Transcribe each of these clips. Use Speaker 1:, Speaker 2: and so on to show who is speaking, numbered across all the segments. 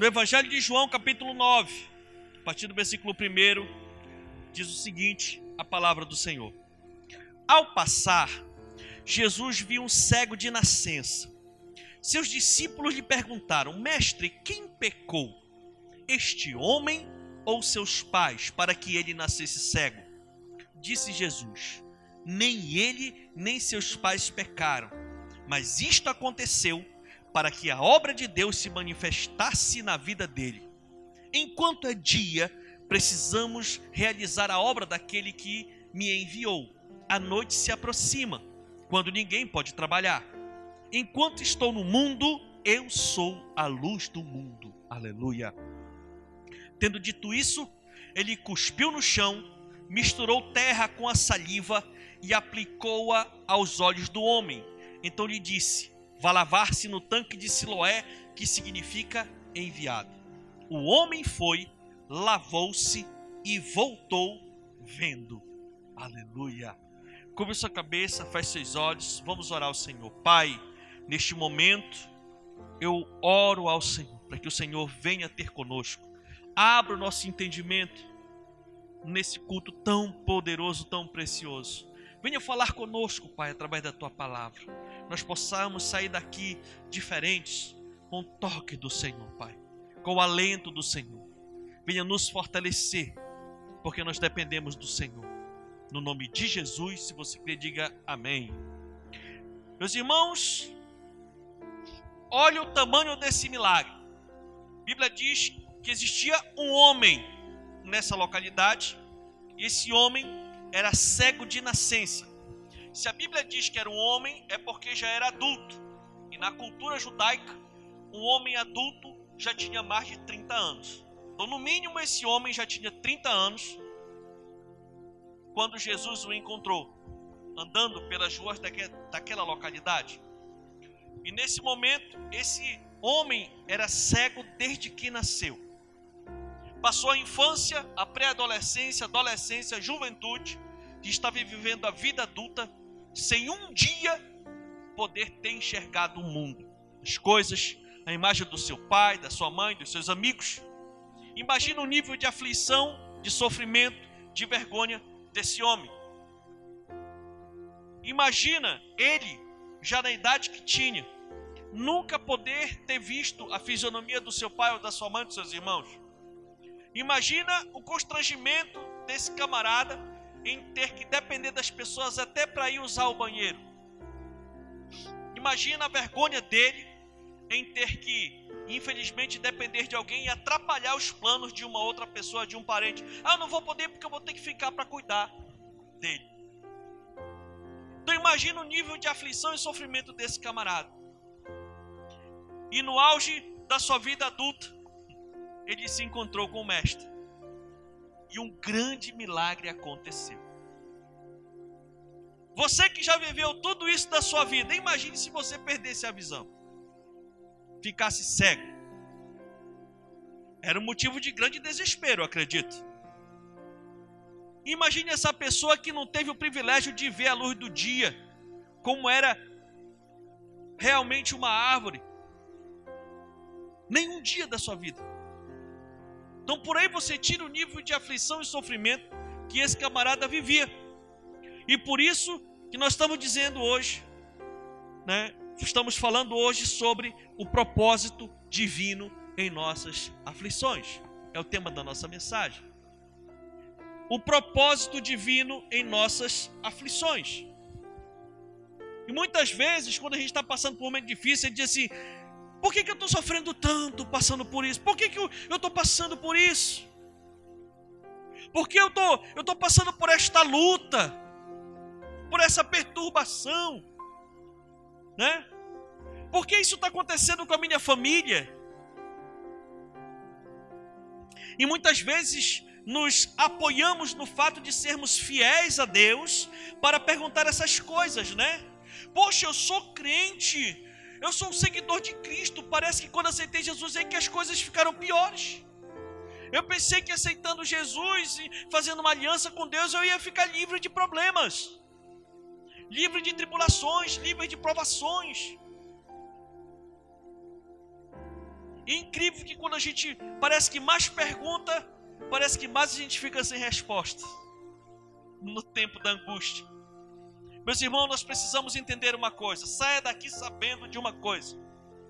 Speaker 1: No Evangelho de João, capítulo 9, a partir do versículo 1, diz o seguinte: a palavra do Senhor. Ao passar, Jesus viu um cego de nascença. Seus discípulos lhe perguntaram: Mestre, quem pecou? Este homem ou seus pais, para que ele nascesse cego? Disse Jesus: Nem ele nem seus pais pecaram, mas isto aconteceu para que a obra de Deus se manifestasse na vida dele. Enquanto é dia, precisamos realizar a obra daquele que me enviou. A noite se aproxima, quando ninguém pode trabalhar. Enquanto estou no mundo, eu sou a luz do mundo. Aleluia. Tendo dito isso, ele cuspiu no chão, misturou terra com a saliva e aplicou-a aos olhos do homem. Então lhe disse: Vá lavar-se no tanque de Siloé, que significa enviado. O homem foi, lavou-se e voltou vendo. Aleluia. Cubra sua cabeça, feche seus olhos, vamos orar ao Senhor. Pai, neste momento, eu oro ao Senhor, para que o Senhor venha ter conosco. Abra o nosso entendimento nesse culto tão poderoso, tão precioso. Venha falar conosco, Pai, através da tua palavra. Nós possamos sair daqui diferentes, com o toque do Senhor, Pai, com o alento do Senhor. Venha nos fortalecer, porque nós dependemos do Senhor. No nome de Jesus, se você crê, diga amém. Meus irmãos, olha o tamanho desse milagre. A Bíblia diz que existia um homem nessa localidade, e esse homem era cego de nascença. Se a Bíblia diz que era um homem, é porque já era adulto. E na cultura judaica, um homem adulto já tinha mais de 30 anos. Então, no mínimo, esse homem já tinha 30 anos quando Jesus o encontrou, andando pelas ruas daquela localidade. E nesse momento, esse homem era cego desde que nasceu. Passou a infância, a pré-adolescência, adolescência, juventude, e estava vivendo a vida adulta sem um dia poder ter enxergado o mundo, as coisas, a imagem do seu pai, da sua mãe, dos seus amigos. Imagina o nível de aflição, de sofrimento, de vergonha desse homem. Imagina ele, já na idade que tinha, nunca poder ter visto a fisionomia do seu pai ou da sua mãe, dos seus irmãos. Imagina o constrangimento desse camarada em ter que depender das pessoas até para ir usar o banheiro. Imagina a vergonha dele em ter que, infelizmente, depender de alguém e atrapalhar os planos de uma outra pessoa, de um parente. Ah, não vou poder porque eu vou ter que ficar para cuidar dele. Então imagina o nível de aflição e sofrimento desse camarada. E no auge da sua vida adulta, ele se encontrou com o mestre. E um grande milagre aconteceu. Você que já viveu tudo isso da sua vida, imagine se você perdesse a visão, ficasse cego. Era um motivo de grande desespero, acredito. Imagine essa pessoa que não teve o privilégio de ver a luz do dia, como era realmente uma árvore, nenhum dia da sua vida. Então por aí você tira o nível de aflição e sofrimento que esse camarada vivia. E por isso que nós estamos dizendo hoje, né? Estamos falando hoje sobre o propósito divino em nossas aflições. É o tema da nossa mensagem. O propósito divino em nossas aflições. E muitas vezes, quando a gente está passando por um momento difícil, a gente diz assim: por que, que eu estou sofrendo tanto passando por isso? Por que, que eu estou passando por isso? Por que eu estou tô passando por esta luta? Por essa perturbação? Né? Por que isso está acontecendo com a minha família? E muitas vezes nos apoiamos no fato de sermos fiéis a Deus para perguntar essas coisas, né? Poxa, eu sou crente, eu sou um seguidor de Cristo. Parece que quando aceitei Jesus é que as coisas ficaram piores. Eu pensei que aceitando Jesus e fazendo uma aliança com Deus eu ia ficar livre de problemas, livre de tribulações, livre de provações. É incrível que quando a gente parece que mais pergunta, parece que mais a gente fica sem resposta. No tempo da angústia. Meus irmãos, nós precisamos entender uma coisa. Saia daqui sabendo de uma coisa.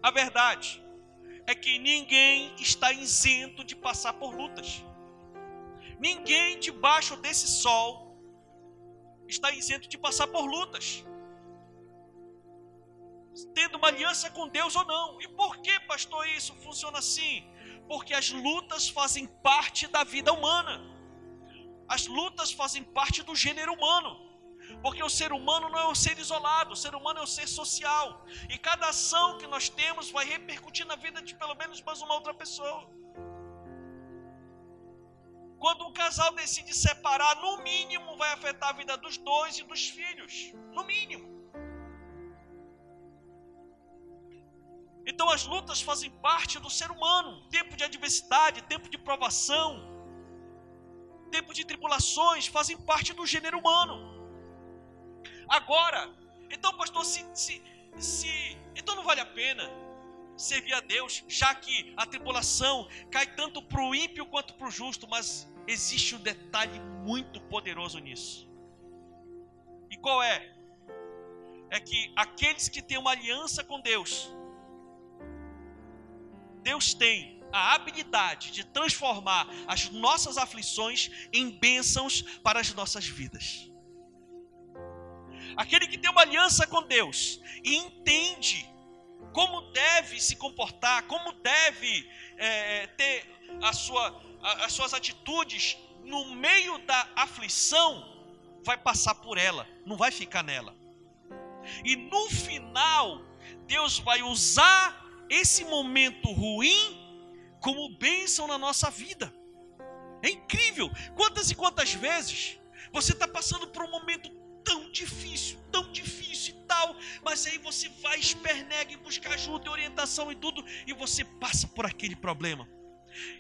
Speaker 1: A verdade é que ninguém está isento de passar por lutas. Ninguém debaixo desse sol está isento de passar por lutas. Tendo uma aliança com Deus ou não. E por que, pastor, isso funciona assim? Porque as lutas fazem parte da vida humana. As lutas fazem parte do gênero humano. Porque o ser humano não é um ser isolado, o ser humano é um ser social. E cada ação que nós temos vai repercutir na vida de pelo menos mais uma outra pessoa. Quando um casal decide separar, no mínimo vai afetar a vida dos dois e dos filhos. No mínimo. Então as lutas fazem parte do ser humano. Tempo de adversidade, tempo de provação, tempo de tribulações fazem parte do gênero humano. Agora, então, pastor, se, se, se então não vale a pena servir a Deus, já que a tribulação cai tanto para o ímpio quanto para o justo, mas existe um detalhe muito poderoso nisso. E qual é? É que aqueles que têm uma aliança com Deus, Deus tem a habilidade de transformar as nossas aflições em bênçãos para as nossas vidas. Aquele que tem uma aliança com Deus e entende como deve se comportar, como deve é, ter a sua, a, as suas atitudes no meio da aflição, vai passar por ela, não vai ficar nela. E no final, Deus vai usar esse momento ruim como bênção na nossa vida. É incrível. Quantas e quantas vezes você está passando por um momento tão difícil, tão difícil e tal, mas aí você vai, espernega e busca ajuda e orientação e tudo, e você passa por aquele problema.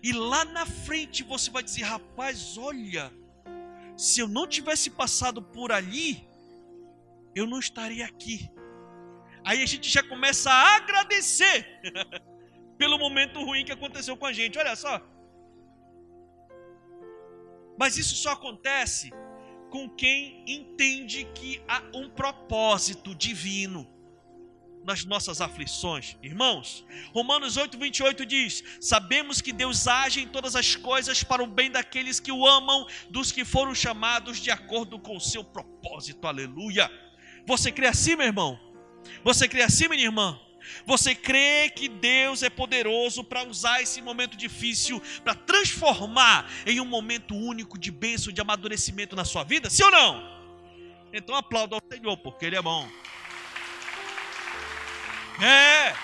Speaker 1: E lá na frente você vai dizer: rapaz, olha, se eu não tivesse passado por ali, eu não estaria aqui. Aí a gente já começa a agradecer pelo momento ruim que aconteceu com a gente. Olha só. Mas isso só acontece com quem entende que há um propósito divino nas nossas aflições. Irmãos, Romanos 8, 28 diz: Sabemos que Deus age em todas as coisas para o bem daqueles que o amam, dos que foram chamados de acordo com o seu propósito. Aleluia. Você crê assim, meu irmão? Você crê assim, minha irmã? Você crê que Deus é poderoso para usar esse momento difícil para transformar em um momento único de bênção, de amadurecimento na sua vida? Sim ou não? Então aplauda ao Senhor, porque Ele é bom. É.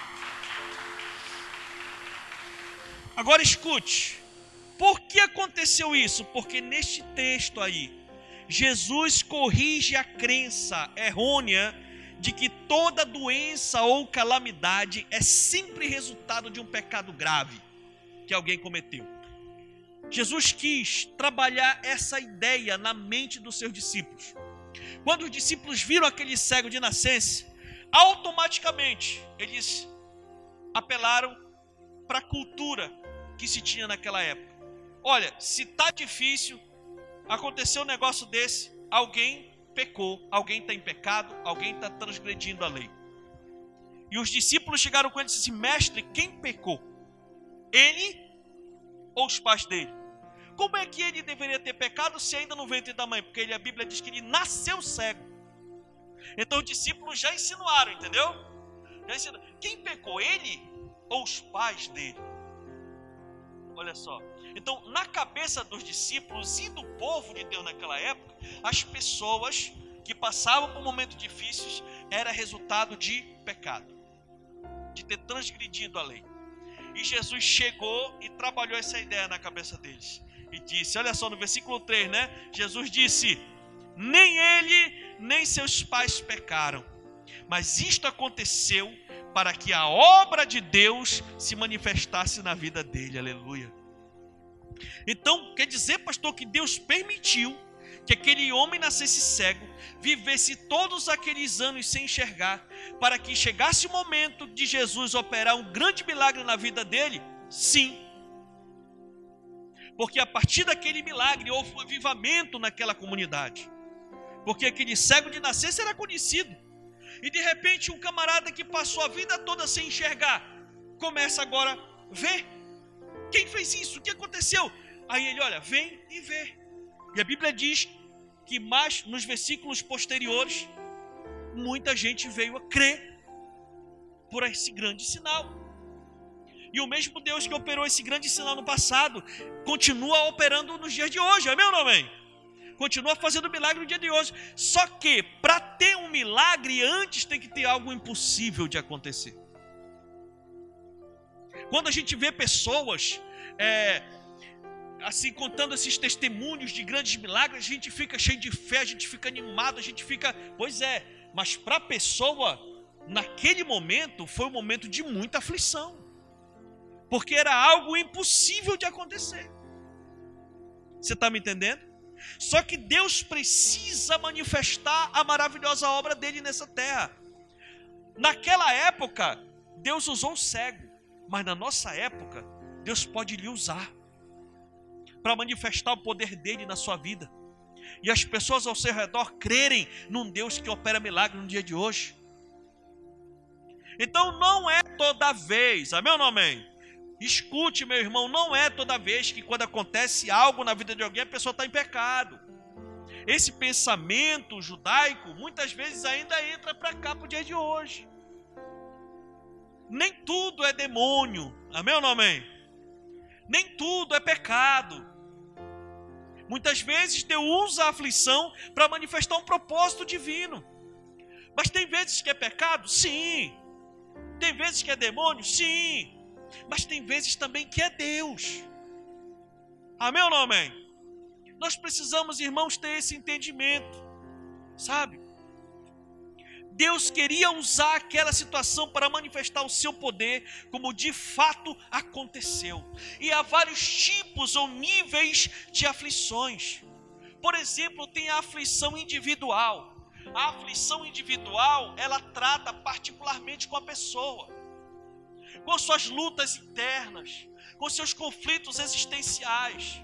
Speaker 1: Agora escute. Por que aconteceu isso? Porque neste texto aí, Jesus corrige a crença errônea de que toda doença ou calamidade é sempre resultado de um pecado grave que alguém cometeu. Jesus quis trabalhar essa ideia na mente dos seus discípulos. Quando os discípulos viram aquele cego de nascença, automaticamente eles apelaram para a cultura que se tinha naquela época. Olha, se está difícil, aconteceu um negócio desse, alguém pecou, alguém está em pecado, alguém está transgredindo a lei. E os discípulos chegaram com ele e disseram assim: Mestre, quem pecou? Ele ou os pais dele? Como é que ele deveria ter pecado se ainda no ventre da mãe? Porque ele, a Bíblia diz que ele nasceu cego. Então os discípulos já insinuaram, entendeu? Já insinuaram. Quem pecou? Ele ou os pais dele? Olha só. Então, na cabeça dos discípulos e do povo de Deus naquela época, as pessoas que passavam por momentos difíceis era resultado de pecado, de ter transgredido a lei. E Jesus chegou e trabalhou essa ideia na cabeça deles. E disse: Olha só no versículo 3, né? Jesus disse: Nem ele, nem seus pais pecaram, mas isto aconteceu para que a obra de Deus se manifestasse na vida dele. Aleluia. Então, quer dizer, pastor, que Deus permitiu que aquele homem nascesse cego, vivesse todos aqueles anos sem enxergar, para que chegasse o momento de Jesus operar um grande milagre na vida dele? Sim. Porque a partir daquele milagre houve um avivamento naquela comunidade. Porque aquele cego de nascença era conhecido. E de repente um camarada que passou a vida toda sem enxergar, começa agora a ver. Quem fez isso? O que aconteceu? Aí ele olha, vem e vê. E a Bíblia diz que mais nos versículos posteriores, muita gente veio a crer por esse grande sinal. E o mesmo Deus que operou esse grande sinal no passado, continua operando nos dias de hoje, amém ou não amém? Continua fazendo milagre no dia de hoje. Só que, para ter um milagre, antes tem que ter algo impossível de acontecer. Quando a gente vê pessoas é, assim, contando esses testemunhos de grandes milagres, a gente fica cheio de fé, a gente fica animado, a gente fica. Pois é, mas para a pessoa, naquele momento, foi um momento de muita aflição, porque era algo impossível de acontecer. Você está me entendendo? Só que Deus precisa manifestar a maravilhosa obra dele nessa terra. Naquela época, Deus usou o cego, mas na nossa época, Deus pode lhe usar para manifestar o poder dele na sua vida. E as pessoas ao seu redor crerem num Deus que opera milagre no dia de hoje. Então não é toda vez, amém ou não amém? Escute, meu irmão, não é toda vez que quando acontece algo na vida de alguém a pessoa está em pecado. Esse pensamento judaico muitas vezes ainda entra para cá para o dia de hoje. Nem tudo é demônio, amém ou não amém? Nem tudo é pecado. Muitas vezes Deus usa a aflição para manifestar um propósito divino. Mas tem vezes que é pecado? Sim. Tem vezes que é demônio? Sim. Mas tem vezes também que é Deus. Amém ou não amém? Nós precisamos, irmãos, ter esse entendimento. Sabe? Deus queria usar aquela situação para manifestar o seu poder, como de fato aconteceu. E há vários tipos ou níveis de aflições. Por exemplo, tem a aflição individual. A aflição individual, ela trata particularmente com a pessoa, com suas lutas internas, com seus conflitos existenciais.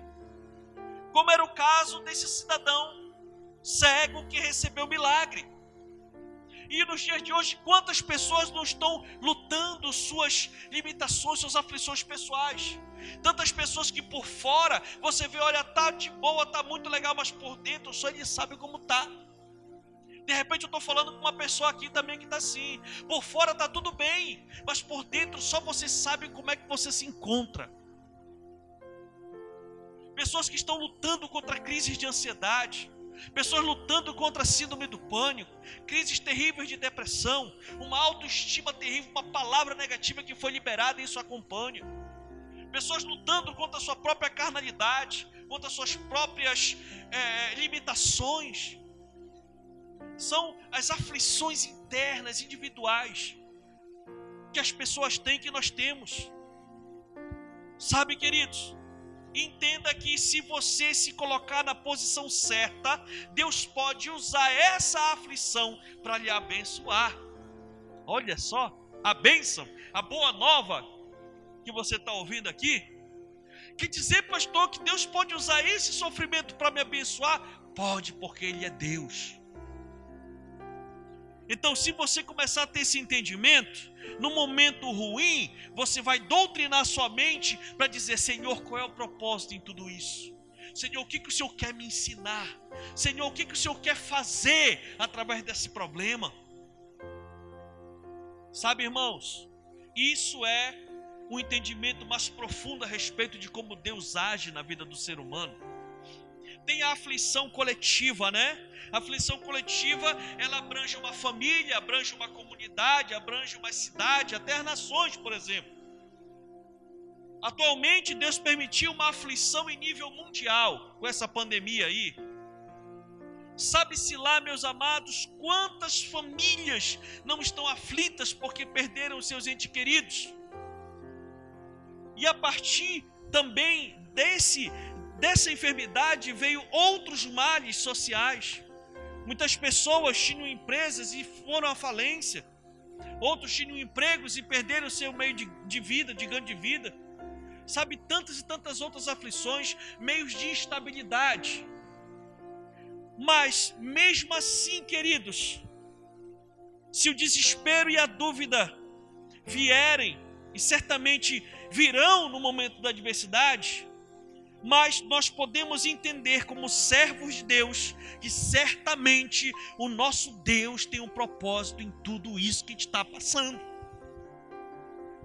Speaker 1: Como era o caso desse cidadão cego que recebeu milagre. E nos dias de hoje, quantas pessoas não estão lutando suas limitações, suas aflições pessoais? Tantas pessoas que por fora você vê, olha, tá de boa, tá muito legal, mas por dentro só ele sabe como tá. De repente eu estou falando com uma pessoa aqui também que está assim. Por fora está tudo bem, mas por dentro só você sabe como é que você se encontra. Pessoas que estão lutando contra crises de ansiedade, pessoas lutando contra a síndrome do pânico, crises terríveis de depressão, uma autoestima terrível, uma palavra negativa que foi liberada e isso acompanha. Pessoas lutando contra a sua própria carnalidade, contra as suas próprias é, limitações. São as aflições internas, individuais, que as pessoas têm, que nós temos. Sabe, queridos, Entenda que se você se colocar na posição certa, Deus pode usar essa aflição para lhe abençoar. Olha só, a bênção, a boa nova que você está ouvindo aqui. Quer dizer, pastor, que Deus pode usar esse sofrimento para me abençoar? Pode, porque Ele é Deus. Então, se você começar a ter esse entendimento, no momento ruim, você vai doutrinar sua mente para dizer: Senhor, qual é o propósito em tudo isso? Senhor, o que, que o Senhor quer me ensinar? Senhor, o que, que o Senhor quer fazer através desse problema? Sabe, irmãos, isso é um entendimento mais profundo a respeito de como Deus age na vida do ser humano. Tem a aflição coletiva, né? A aflição coletiva, ela abrange uma família, abrange uma comunidade, abrange uma cidade, até nações, por exemplo. Atualmente, Deus permitiu uma aflição em nível mundial com essa pandemia aí. Sabe-se lá, meus amados, quantas famílias não estão aflitas porque perderam seus entes queridos. E a partir também desse dessa enfermidade veio outros males sociais. Muitas pessoas tinham empresas e foram à falência. Outros tinham empregos e perderam seu meio de, de vida, de ganho de vida. Sabe, tantas e tantas outras aflições, meios de instabilidade. Mas, mesmo assim, queridos, se o desespero e a dúvida vierem, e certamente virão no momento da adversidade, mas nós podemos entender como servos de Deus que certamente o nosso Deus tem um propósito em tudo isso que está passando.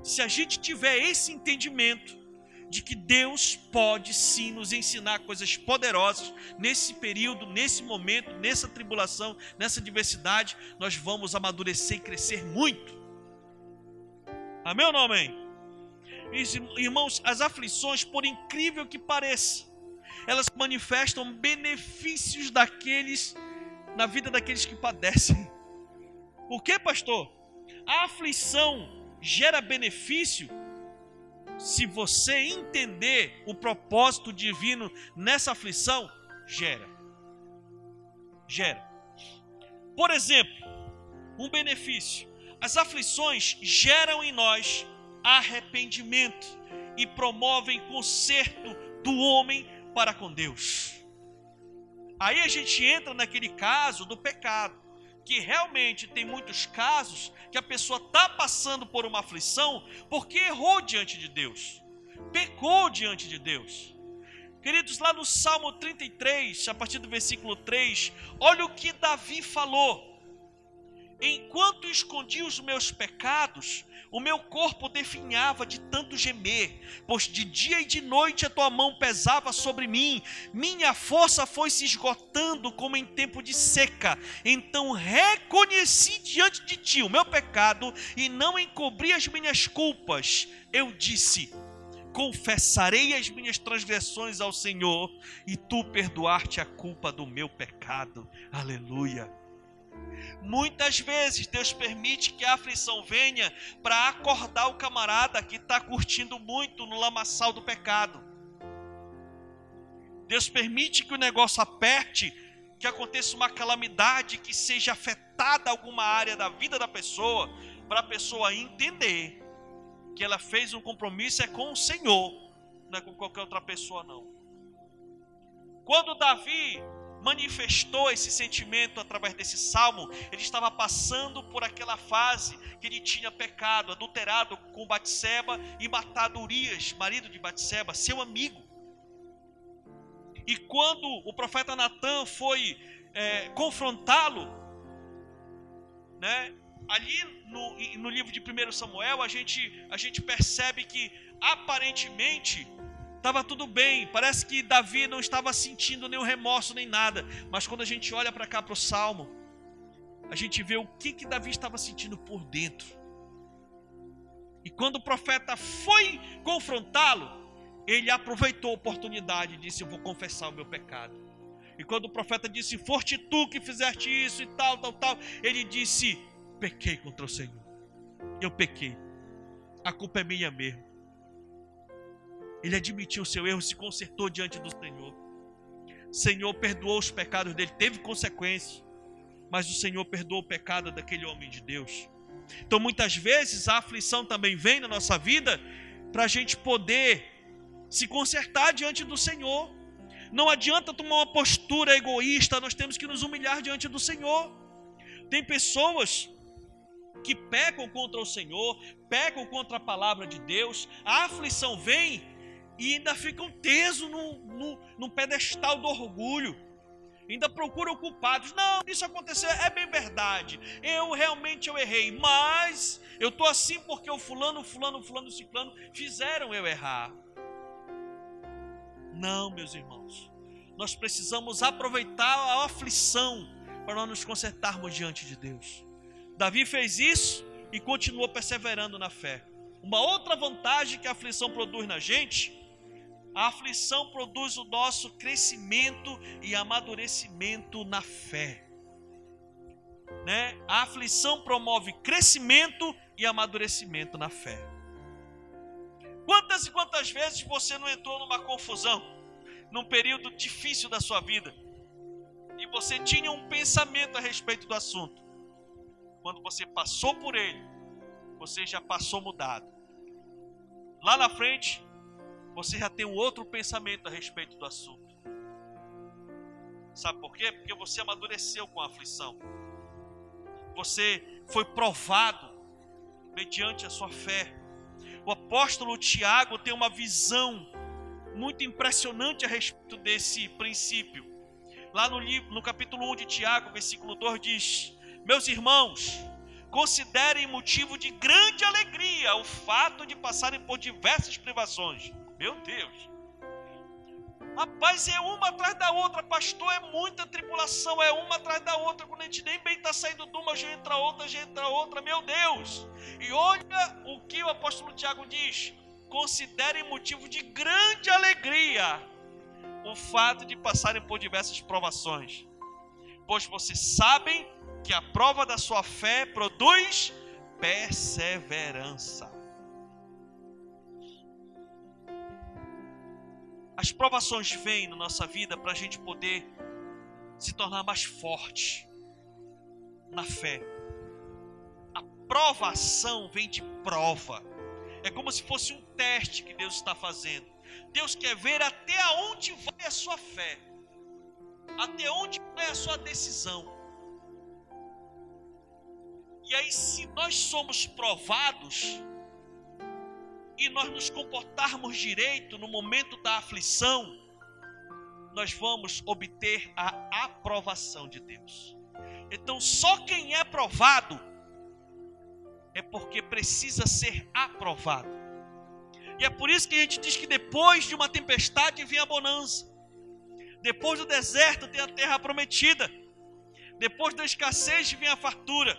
Speaker 1: Se a gente tiver esse entendimento de que Deus pode sim nos ensinar coisas poderosas nesse período, nesse momento, nessa tribulação, nessa diversidade, nós vamos amadurecer e crescer muito. Amém ou não amém? Irmãos, as aflições, por incrível que pareça, elas manifestam benefícios daqueles na vida daqueles que padecem. Por que, pastor? A aflição gera benefício se você entender o propósito divino nessa aflição, gera. Gera. Por exemplo, um benefício. As aflições geram em nós arrependimento e promovem conserto do homem para com Deus. Aí a gente entra naquele caso do pecado, que realmente tem muitos casos que a pessoa está passando por uma aflição porque errou diante de Deus, pecou diante de Deus. Queridos, lá no Salmo 33, a partir do versículo 3, olha o que Davi falou. Enquanto escondi os meus pecados, o meu corpo definhava de tanto gemer, pois de dia e de noite a tua mão pesava sobre mim, minha força foi se esgotando como em tempo de seca. Então reconheci diante de ti o meu pecado e não encobri as minhas culpas. Eu disse: confessarei as minhas transgressões ao Senhor, e tu perdoar-te a culpa do meu pecado. Aleluia. Muitas vezes Deus permite que a aflição venha para acordar o camarada que está curtindo muito no lamaçal do pecado. Deus permite que o negócio aperte, que aconteça uma calamidade, que seja afetada alguma área da vida da pessoa, para a pessoa entender que ela fez um compromisso é com o Senhor, não é com qualquer outra pessoa não. Quando Davi manifestou esse sentimento através desse salmo, ele estava passando por aquela fase que ele tinha pecado, adulterado com Batseba e matado Urias, marido de Batseba, seu amigo. E quando o profeta Natan foi é, confrontá-lo, né, ali no, no livro de 1 Samuel, a gente, a gente percebe que aparentemente estava tudo bem. Parece que Davi não estava sentindo nenhum remorso nem nada. Mas quando a gente olha para cá para o salmo, a gente vê o que, que Davi estava sentindo por dentro. E quando o profeta foi confrontá-lo, ele aproveitou a oportunidade e disse: Eu vou confessar o meu pecado. E quando o profeta disse: Forte tu que fizeste isso e tal, tal, tal, ele disse: Pequei contra o Senhor. Eu pequei. A culpa é minha mesmo. Ele admitiu o seu erro, se consertou diante do Senhor. O Senhor perdoou os pecados dele, teve consequências, mas o Senhor perdoou o pecado daquele homem de Deus. Então, muitas vezes, a aflição também vem na nossa vida para a gente poder se consertar diante do Senhor. Não adianta tomar uma postura egoísta, nós temos que nos humilhar diante do Senhor. Tem pessoas que pecam contra o Senhor, pecam contra a palavra de Deus, a aflição vem e ainda ficam tesos no, no, no pedestal do orgulho. Ainda procuram culpados. Não, isso aconteceu, é bem verdade. Eu realmente eu errei, mas eu estou assim porque o fulano, fulano, fulano, ciclano fizeram eu errar. Não, meus irmãos. Nós precisamos aproveitar a aflição para nós nos consertarmos diante de Deus. Davi fez isso e continuou perseverando na fé. Uma outra vantagem que a aflição produz na gente a aflição produz o nosso crescimento e amadurecimento na fé. Né? A aflição promove crescimento e amadurecimento na fé. Quantas e quantas vezes você não entrou numa confusão? num período difícil da sua vida e você tinha um pensamento a respeito do assunto. Quando você passou por ele, você já passou mudado. Lá na frente, você já tem um outro pensamento a respeito do assunto. Sabe por quê? Porque você amadureceu com a aflição. Você foi provado mediante a sua fé. O apóstolo Tiago tem uma visão muito impressionante a respeito desse princípio. Lá no, livro, no capítulo 1 de Tiago, versículo 2 diz: Meus irmãos, considerem motivo de grande alegria o fato de passarem por diversas privações. Meu Deus! Rapaz, é uma atrás da outra, pastor, é muita tribulação, é uma atrás da outra. Quando a gente nem bem está saindo de uma, já entra outra, já entra outra, meu Deus. E olha o que o apóstolo Tiago diz: considerem motivo de grande alegria o fato de passarem por diversas provações, pois vocês sabem que a prova da sua fé produz perseverança. As provações vêm na nossa vida para a gente poder se tornar mais forte na fé. A provação vem de prova. É como se fosse um teste que Deus está fazendo. Deus quer ver até onde vai a sua fé, até onde vai a sua decisão. E aí, se nós somos provados, e nós nos comportarmos direito no momento da aflição, nós vamos obter a aprovação de Deus. Então, só quem é provado é porque precisa ser aprovado. E é por isso que a gente diz que depois de uma tempestade vem a bonança. Depois do deserto tem a terra prometida. Depois da escassez vem a fartura.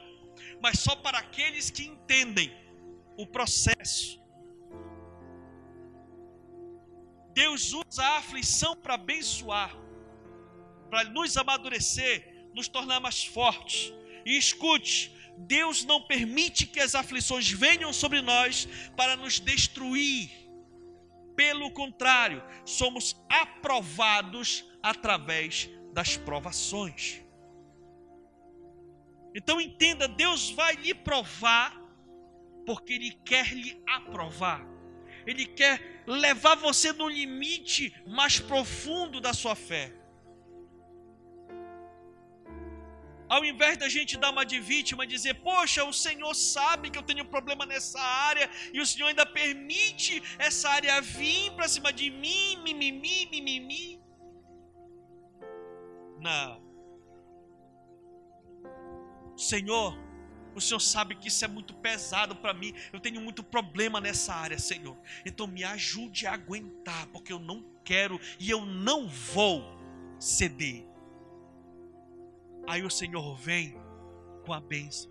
Speaker 1: Mas só para aqueles que entendem o processo Deus usa a aflição para abençoar, para nos amadurecer, nos tornar mais fortes. E escute, Deus não permite que as aflições venham sobre nós para nos destruir. Pelo contrário, somos aprovados através das provações. Então entenda, Deus vai lhe provar porque Ele quer lhe aprovar. Ele quer levar você no limite mais profundo da sua fé. Ao invés da gente dar uma de vítima e dizer, poxa, o Senhor sabe que eu tenho problema nessa área e o Senhor ainda permite essa área vir para cima de mim, mimimi, mimimi. Não. Senhor, o Senhor sabe que isso é muito pesado para mim. Eu tenho muito problema nessa área, Senhor. Então me ajude a aguentar, porque eu não quero e eu não vou ceder. Aí o Senhor vem com a bênção.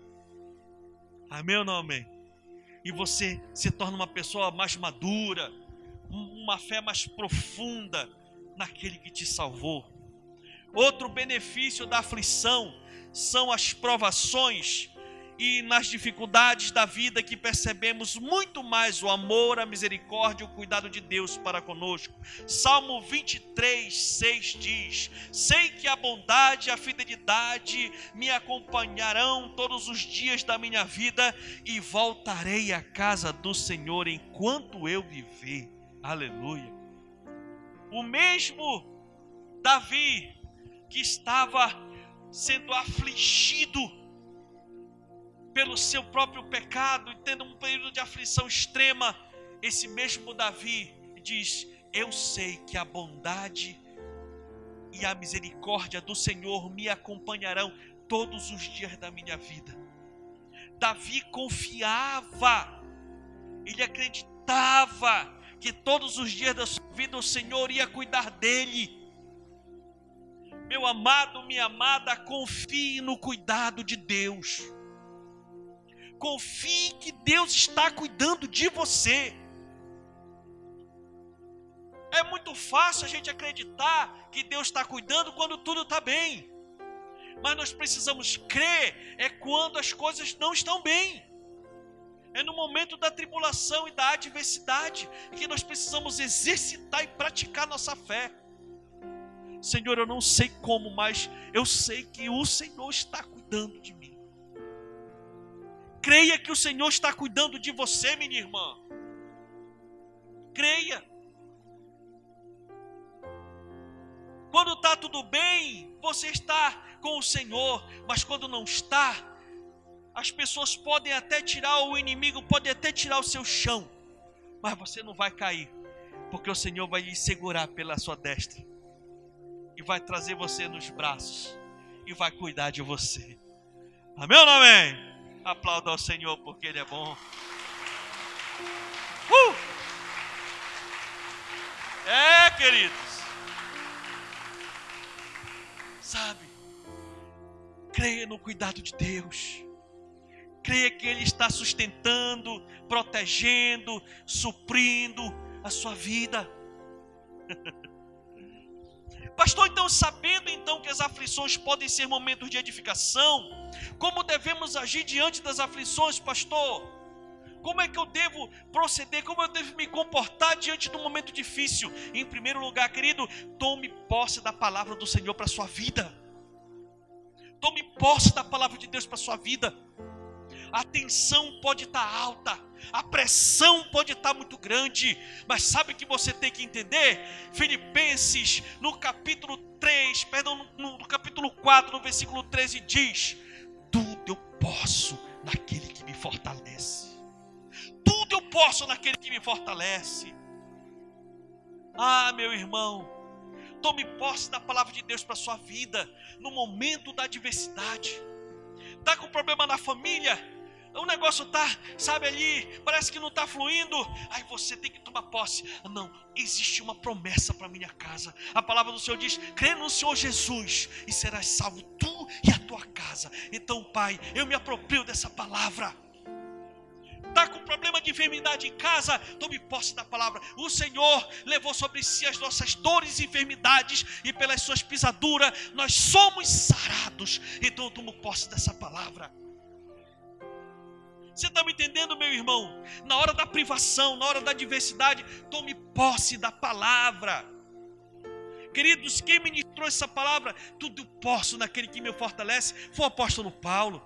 Speaker 1: Amém ou não amém? E você se torna uma pessoa mais madura, uma fé mais profunda naquele que te salvou. Outro benefício da aflição são as provações e nas dificuldades da vida que percebemos muito mais o amor, a misericórdia e o cuidado de Deus para conosco. Salmo 23, 6 diz: Sei que a bondade e a fidelidade me acompanharão todos os dias da minha vida e voltarei à casa do Senhor enquanto eu viver. Aleluia. O mesmo Davi que estava sendo afligido pelo seu próprio pecado e tendo um período de aflição extrema, esse mesmo Davi diz: Eu sei que a bondade e a misericórdia do Senhor me acompanharão todos os dias da minha vida. Davi confiava, ele acreditava que todos os dias da sua vida o Senhor ia cuidar dele. Meu amado, minha amada, confie no cuidado de Deus. Confie que Deus está cuidando de você. É muito fácil a gente acreditar que Deus está cuidando quando tudo está bem. Mas nós precisamos crer é quando as coisas não estão bem. É no momento da tribulação e da adversidade que nós precisamos exercitar e praticar nossa fé. Senhor, eu não sei como, mas eu sei que o Senhor está cuidando de mim. Creia que o Senhor está cuidando de você, minha irmã. Creia. Quando está tudo bem, você está com o Senhor, mas quando não está, as pessoas podem até tirar o inimigo, pode até tirar o seu chão, mas você não vai cair, porque o Senhor vai lhe segurar pela sua destra e vai trazer você nos braços e vai cuidar de você. Amém ou não amém? Aplauda ao Senhor porque Ele é bom. Uh! É, queridos. Sabe? Creia no cuidado de Deus. Creia que Ele está sustentando, protegendo, suprindo a sua vida. Pastor, então, sabendo que as aflições podem ser momentos de edificação, como devemos agir diante das aflições, pastor? Como é que eu devo proceder? Como eu devo me comportar diante do momento difícil? Em primeiro lugar, querido, tome posse da palavra do Senhor para a sua vida. Tome posse da palavra de Deus para a sua vida a tensão pode estar tá alta, a pressão pode estar tá muito grande, mas sabe o que você tem que entender? Filipenses, no capítulo 3, perdão, no, no capítulo 4, no versículo 13, diz: Tudo eu posso naquele que me fortalece. Tudo eu posso naquele que me fortalece. Ah, meu irmão, tome posse da palavra de Deus para sua vida, no momento da adversidade. Está com problema na família? O negócio tá, sabe ali, parece que não está fluindo. Aí você tem que tomar posse. Não, existe uma promessa para minha casa. A palavra do Senhor diz: crê no Senhor Jesus e serás salvo tu e a tua casa. Então, Pai, eu me aproprio dessa palavra. Está com problema de enfermidade em casa? Tome posse da palavra. O Senhor levou sobre si as nossas dores e enfermidades, e pelas suas pisaduras nós somos sarados. Então eu tomo posse dessa palavra. Você está me entendendo, meu irmão? Na hora da privação, na hora da adversidade, tome posse da palavra. Queridos, quem ministrou essa palavra? Tudo posso naquele que me fortalece. Foi o apóstolo Paulo.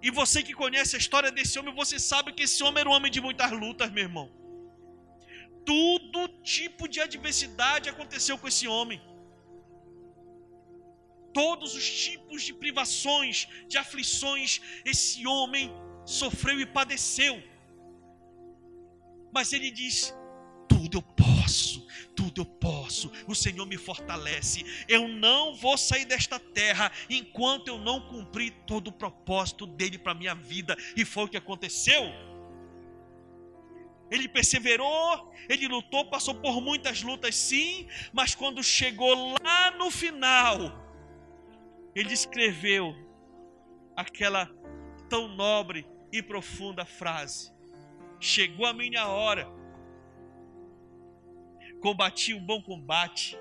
Speaker 1: E você que conhece a história desse homem, você sabe que esse homem era um homem de muitas lutas, meu irmão. Todo tipo de adversidade aconteceu com esse homem. Todos os tipos de privações, de aflições, esse homem sofreu e padeceu. Mas ele diz: tudo eu posso, tudo eu posso. O Senhor me fortalece. Eu não vou sair desta terra enquanto eu não cumprir todo o propósito dele para minha vida. E foi o que aconteceu. Ele perseverou, ele lutou, passou por muitas lutas, sim, mas quando chegou lá no final, ele escreveu aquela tão nobre e profunda frase: Chegou a minha hora, combati um bom combate,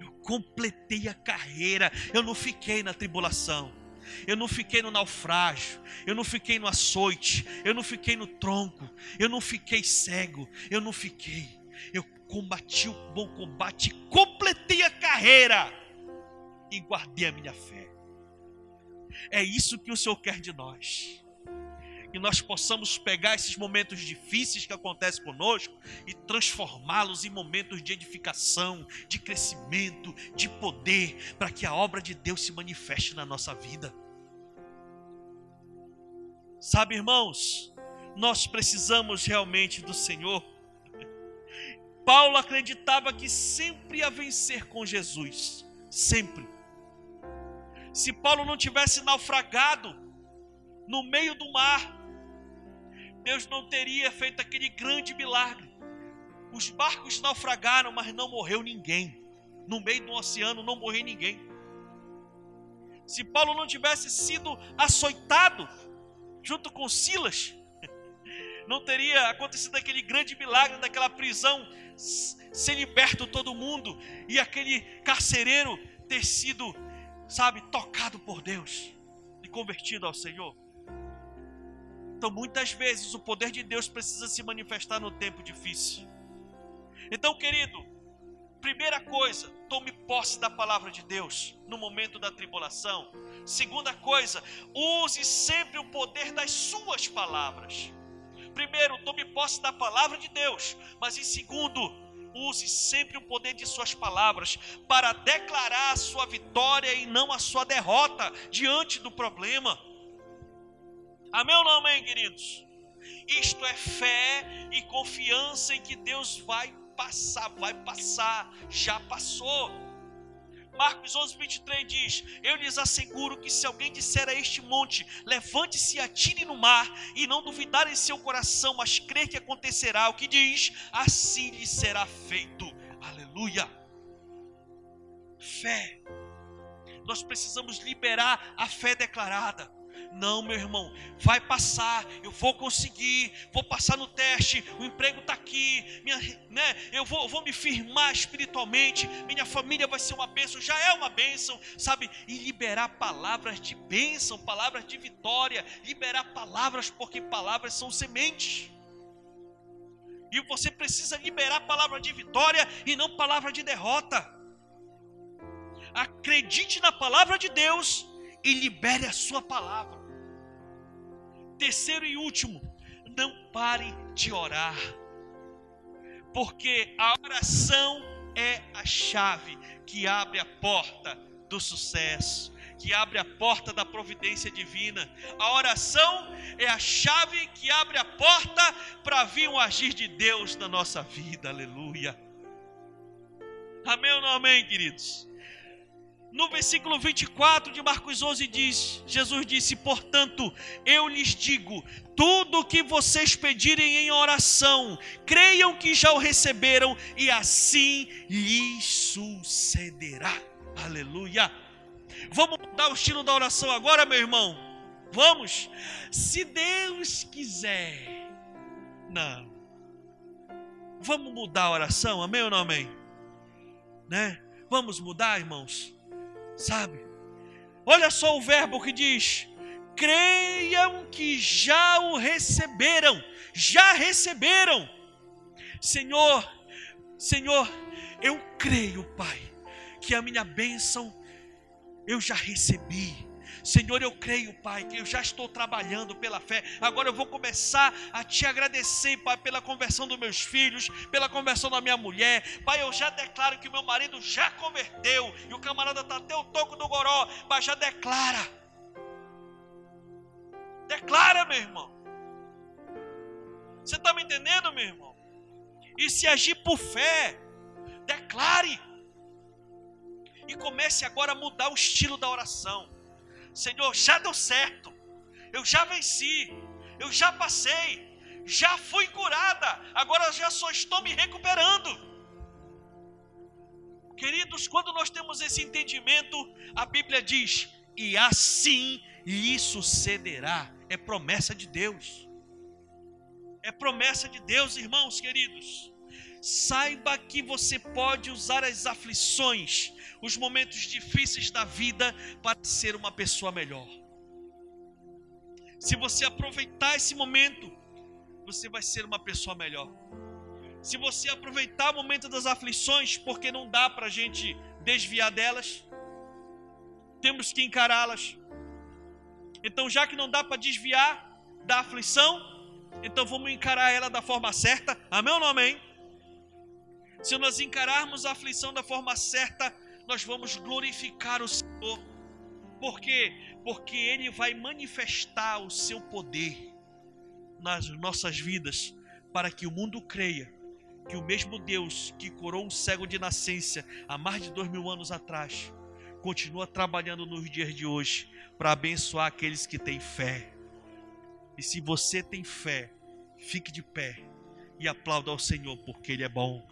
Speaker 1: eu completei a carreira, eu não fiquei na tribulação. Eu não fiquei no naufrágio, eu não fiquei no açoite, eu não fiquei no tronco, eu não fiquei cego, eu não fiquei. Eu combati o bom combate, completei a carreira. E guardei a minha fé. É isso que o Senhor quer de nós que nós possamos pegar esses momentos difíceis que acontecem conosco e transformá-los em momentos de edificação, de crescimento, de poder, para que a obra de Deus se manifeste na nossa vida. Sabe, irmãos, nós precisamos realmente do Senhor. Paulo acreditava que sempre ia vencer com Jesus, sempre. Se Paulo não tivesse naufragado no meio do mar, Deus não teria feito aquele grande milagre. Os barcos naufragaram, mas não morreu ninguém. No meio do oceano não morreu ninguém. Se Paulo não tivesse sido açoitado junto com Silas, não teria acontecido aquele grande milagre daquela prisão ser liberto todo mundo e aquele carcereiro ter sido, sabe, tocado por Deus e convertido ao Senhor. Então, muitas vezes, o poder de Deus precisa se manifestar no tempo difícil. Então, querido, Primeira coisa, tome posse da palavra de Deus no momento da tribulação. Segunda coisa, use sempre o poder das suas palavras. Primeiro, tome posse da palavra de Deus, mas em segundo, use sempre o poder de suas palavras para declarar a sua vitória e não a sua derrota diante do problema. Amém ou não amém, queridos? Isto é fé e confiança em que Deus vai passar, vai passar, já passou. Marcos 11, 23 diz: Eu lhes asseguro que se alguém disser a este monte, levante-se e atire no mar, e não duvidar em seu coração, mas crer que acontecerá o que diz, assim lhe será feito. Aleluia. Fé. Nós precisamos liberar a fé declarada. Não, meu irmão, vai passar, eu vou conseguir, vou passar no teste, o emprego está aqui, minha, né, eu vou, vou me firmar espiritualmente, minha família vai ser uma bênção, já é uma bênção, sabe? E liberar palavras de bênção, palavras de vitória, liberar palavras, porque palavras são sementes. E você precisa liberar palavra de vitória e não palavra de derrota. Acredite na palavra de Deus e libere a sua palavra. Terceiro e último, não pare de orar, porque a oração é a chave que abre a porta do sucesso, que abre a porta da providência divina. A oração é a chave que abre a porta para vir um agir de Deus na nossa vida. Aleluia. Amém ou não amém, queridos? No versículo 24 de Marcos 11 diz: Jesus disse: Portanto, eu lhes digo: tudo o que vocês pedirem em oração, creiam que já o receberam e assim lhes sucederá. Aleluia. Vamos mudar o estilo da oração agora, meu irmão? Vamos? Se Deus quiser. Não. Vamos mudar a oração, amém ou não amém? Né? Vamos mudar, irmãos? Sabe? Olha só o verbo que diz: creiam que já o receberam, já receberam. Senhor, Senhor, eu creio, Pai, que a minha bênção eu já recebi Senhor, eu creio, Pai, que eu já estou trabalhando pela fé. Agora eu vou começar a te agradecer, Pai, pela conversão dos meus filhos, pela conversão da minha mulher. Pai, eu já declaro que o meu marido já converteu. E o camarada está até o toco do goró. Pai, já declara. Declara, meu irmão. Você está me entendendo, meu irmão? E se agir por fé, declare. E comece agora a mudar o estilo da oração. Senhor, já deu certo, eu já venci, eu já passei, já fui curada, agora já só estou me recuperando. Queridos, quando nós temos esse entendimento, a Bíblia diz: e assim lhe sucederá, é promessa de Deus. É promessa de Deus, irmãos queridos. Saiba que você pode usar as aflições, os momentos difíceis da vida para ser uma pessoa melhor. Se você aproveitar esse momento, você vai ser uma pessoa melhor. Se você aproveitar o momento das aflições, porque não dá para a gente desviar delas, temos que encará-las. Então, já que não dá para desviar da aflição, então vamos encarar ela da forma certa. Amém ou não amém? Se nós encararmos a aflição da forma certa, nós vamos glorificar o Senhor. Por quê? Porque Ele vai manifestar o seu poder nas nossas vidas, para que o mundo creia que o mesmo Deus que curou um cego de nascença há mais de dois mil anos atrás, continua trabalhando nos dias de hoje para abençoar aqueles que têm fé. E se você tem fé, fique de pé e aplauda ao Senhor, porque Ele é bom.